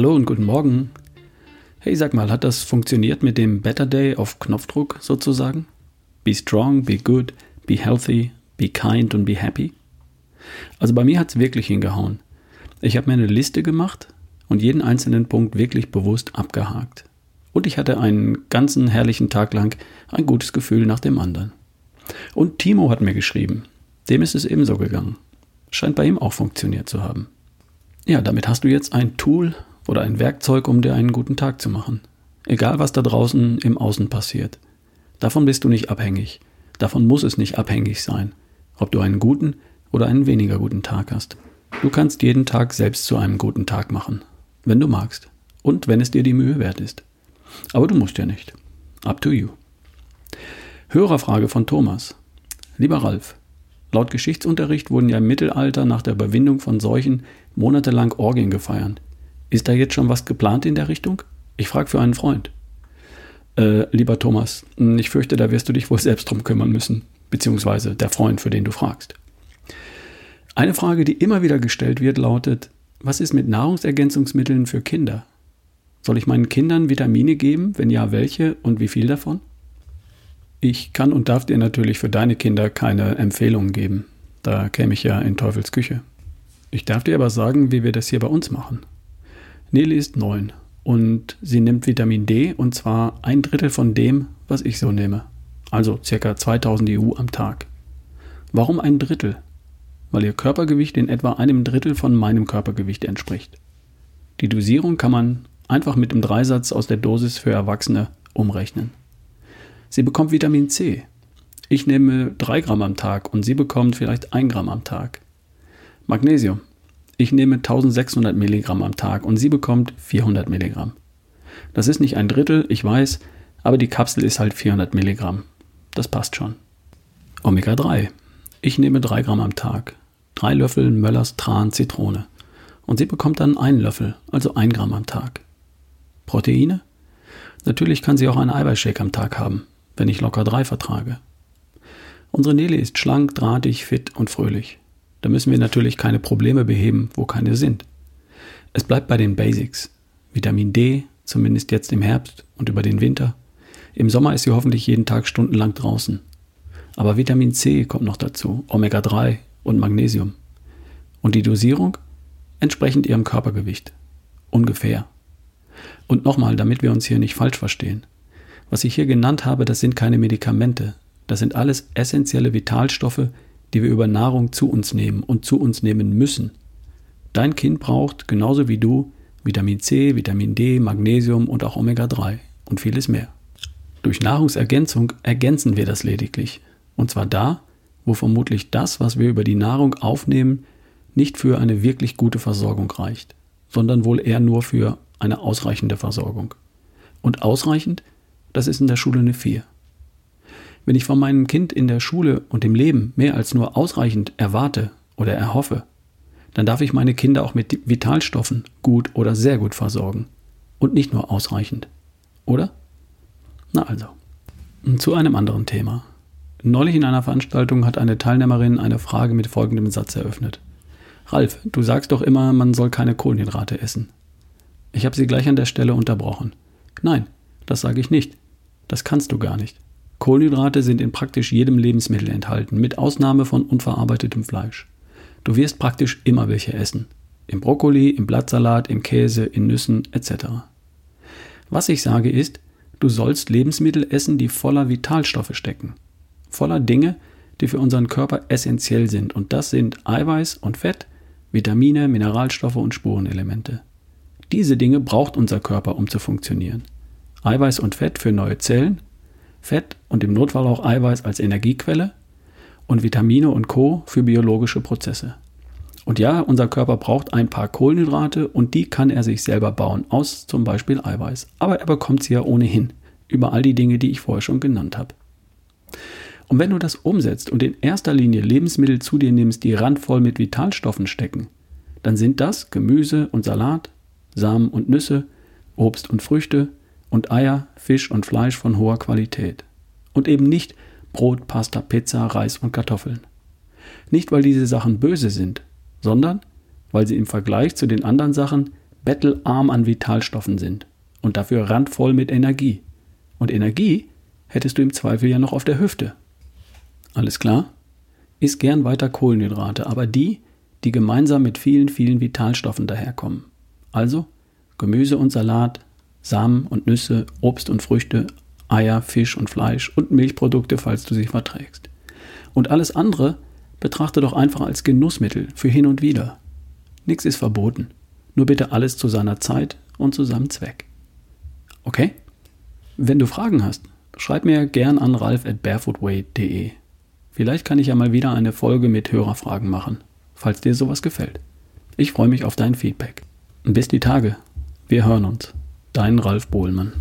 Hallo und guten Morgen. Hey, sag mal, hat das funktioniert mit dem Better Day auf Knopfdruck sozusagen? Be strong, be good, be healthy, be kind und be happy? Also bei mir hat es wirklich hingehauen. Ich habe mir eine Liste gemacht und jeden einzelnen Punkt wirklich bewusst abgehakt. Und ich hatte einen ganzen herrlichen Tag lang ein gutes Gefühl nach dem anderen. Und Timo hat mir geschrieben. Dem ist es ebenso gegangen. Scheint bei ihm auch funktioniert zu haben. Ja, damit hast du jetzt ein Tool oder ein Werkzeug, um dir einen guten Tag zu machen. Egal, was da draußen im Außen passiert. Davon bist du nicht abhängig. Davon muss es nicht abhängig sein, ob du einen guten oder einen weniger guten Tag hast. Du kannst jeden Tag selbst zu einem guten Tag machen, wenn du magst und wenn es dir die Mühe wert ist. Aber du musst ja nicht. Up to you. Hörerfrage von Thomas. Lieber Ralf, laut Geschichtsunterricht wurden ja im Mittelalter nach der Überwindung von Seuchen monatelang Orgien gefeiert. Ist da jetzt schon was geplant in der Richtung? Ich frage für einen Freund. Äh, lieber Thomas, ich fürchte, da wirst du dich wohl selbst drum kümmern müssen, beziehungsweise der Freund, für den du fragst. Eine Frage, die immer wieder gestellt wird, lautet, was ist mit Nahrungsergänzungsmitteln für Kinder? Soll ich meinen Kindern Vitamine geben? Wenn ja, welche und wie viel davon? Ich kann und darf dir natürlich für deine Kinder keine Empfehlungen geben. Da käme ich ja in Teufels Küche. Ich darf dir aber sagen, wie wir das hier bei uns machen. Nelly ist neun und sie nimmt Vitamin D und zwar ein Drittel von dem, was ich so nehme. Also ca. 2000 EU am Tag. Warum ein Drittel? Weil ihr Körpergewicht in etwa einem Drittel von meinem Körpergewicht entspricht. Die Dosierung kann man einfach mit dem Dreisatz aus der Dosis für Erwachsene umrechnen. Sie bekommt Vitamin C. Ich nehme 3 Gramm am Tag und sie bekommt vielleicht 1 Gramm am Tag. Magnesium. Ich nehme 1600 Milligramm am Tag und sie bekommt 400 Milligramm. Das ist nicht ein Drittel, ich weiß, aber die Kapsel ist halt 400 Milligramm. Das passt schon. Omega 3. Ich nehme 3 Gramm am Tag. 3 Löffel Möllers Tran Zitrone. Und sie bekommt dann einen Löffel, also 1 Gramm am Tag. Proteine? Natürlich kann sie auch einen Eiweißshake am Tag haben, wenn ich locker drei vertrage. Unsere Nele ist schlank, drahtig, fit und fröhlich. Da müssen wir natürlich keine Probleme beheben, wo keine sind. Es bleibt bei den Basics. Vitamin D, zumindest jetzt im Herbst und über den Winter. Im Sommer ist sie hoffentlich jeden Tag stundenlang draußen. Aber Vitamin C kommt noch dazu, Omega 3 und Magnesium. Und die Dosierung? Entsprechend ihrem Körpergewicht. Ungefähr. Und nochmal, damit wir uns hier nicht falsch verstehen. Was ich hier genannt habe, das sind keine Medikamente. Das sind alles essentielle Vitalstoffe, die wir über Nahrung zu uns nehmen und zu uns nehmen müssen. Dein Kind braucht, genauso wie du, Vitamin C, Vitamin D, Magnesium und auch Omega-3 und vieles mehr. Durch Nahrungsergänzung ergänzen wir das lediglich. Und zwar da, wo vermutlich das, was wir über die Nahrung aufnehmen, nicht für eine wirklich gute Versorgung reicht, sondern wohl eher nur für eine ausreichende Versorgung. Und ausreichend, das ist in der Schule eine 4. Wenn ich von meinem Kind in der Schule und im Leben mehr als nur ausreichend erwarte oder erhoffe, dann darf ich meine Kinder auch mit Vitalstoffen gut oder sehr gut versorgen. Und nicht nur ausreichend. Oder? Na also. Zu einem anderen Thema. Neulich in einer Veranstaltung hat eine Teilnehmerin eine Frage mit folgendem Satz eröffnet. Ralf, du sagst doch immer, man soll keine Kohlenhydrate essen. Ich habe sie gleich an der Stelle unterbrochen. Nein, das sage ich nicht. Das kannst du gar nicht. Kohlenhydrate sind in praktisch jedem Lebensmittel enthalten, mit Ausnahme von unverarbeitetem Fleisch. Du wirst praktisch immer welche essen. Im Brokkoli, im Blattsalat, im Käse, in Nüssen etc. Was ich sage ist, du sollst Lebensmittel essen, die voller Vitalstoffe stecken. Voller Dinge, die für unseren Körper essentiell sind. Und das sind Eiweiß und Fett, Vitamine, Mineralstoffe und Spurenelemente. Diese Dinge braucht unser Körper, um zu funktionieren. Eiweiß und Fett für neue Zellen, Fett und im Notfall auch Eiweiß als Energiequelle und Vitamine und Co für biologische Prozesse. Und ja, unser Körper braucht ein paar Kohlenhydrate und die kann er sich selber bauen, aus zum Beispiel Eiweiß. Aber er bekommt sie ja ohnehin, über all die Dinge, die ich vorher schon genannt habe. Und wenn du das umsetzt und in erster Linie Lebensmittel zu dir nimmst, die randvoll mit Vitalstoffen stecken, dann sind das Gemüse und Salat, Samen und Nüsse, Obst und Früchte und Eier, Fisch und Fleisch von hoher Qualität. Und eben nicht Brot, Pasta, Pizza, Reis und Kartoffeln. Nicht, weil diese Sachen böse sind, sondern weil sie im Vergleich zu den anderen Sachen bettelarm an Vitalstoffen sind und dafür randvoll mit Energie. Und Energie hättest du im Zweifel ja noch auf der Hüfte. Alles klar? Iss gern weiter Kohlenhydrate, aber die, die gemeinsam mit vielen, vielen Vitalstoffen daherkommen. Also Gemüse und Salat, Samen und Nüsse, Obst und Früchte, Eier, Fisch und Fleisch und Milchprodukte, falls du sie verträgst. Und alles andere betrachte doch einfach als Genussmittel für hin und wieder. Nichts ist verboten. Nur bitte alles zu seiner Zeit und zu seinem Zweck. Okay? Wenn du Fragen hast, schreib mir gern an ralf at barefootway.de. Vielleicht kann ich ja mal wieder eine Folge mit Hörerfragen machen, falls dir sowas gefällt. Ich freue mich auf dein Feedback. Bis die Tage. Wir hören uns. Dein Ralf Bohlmann.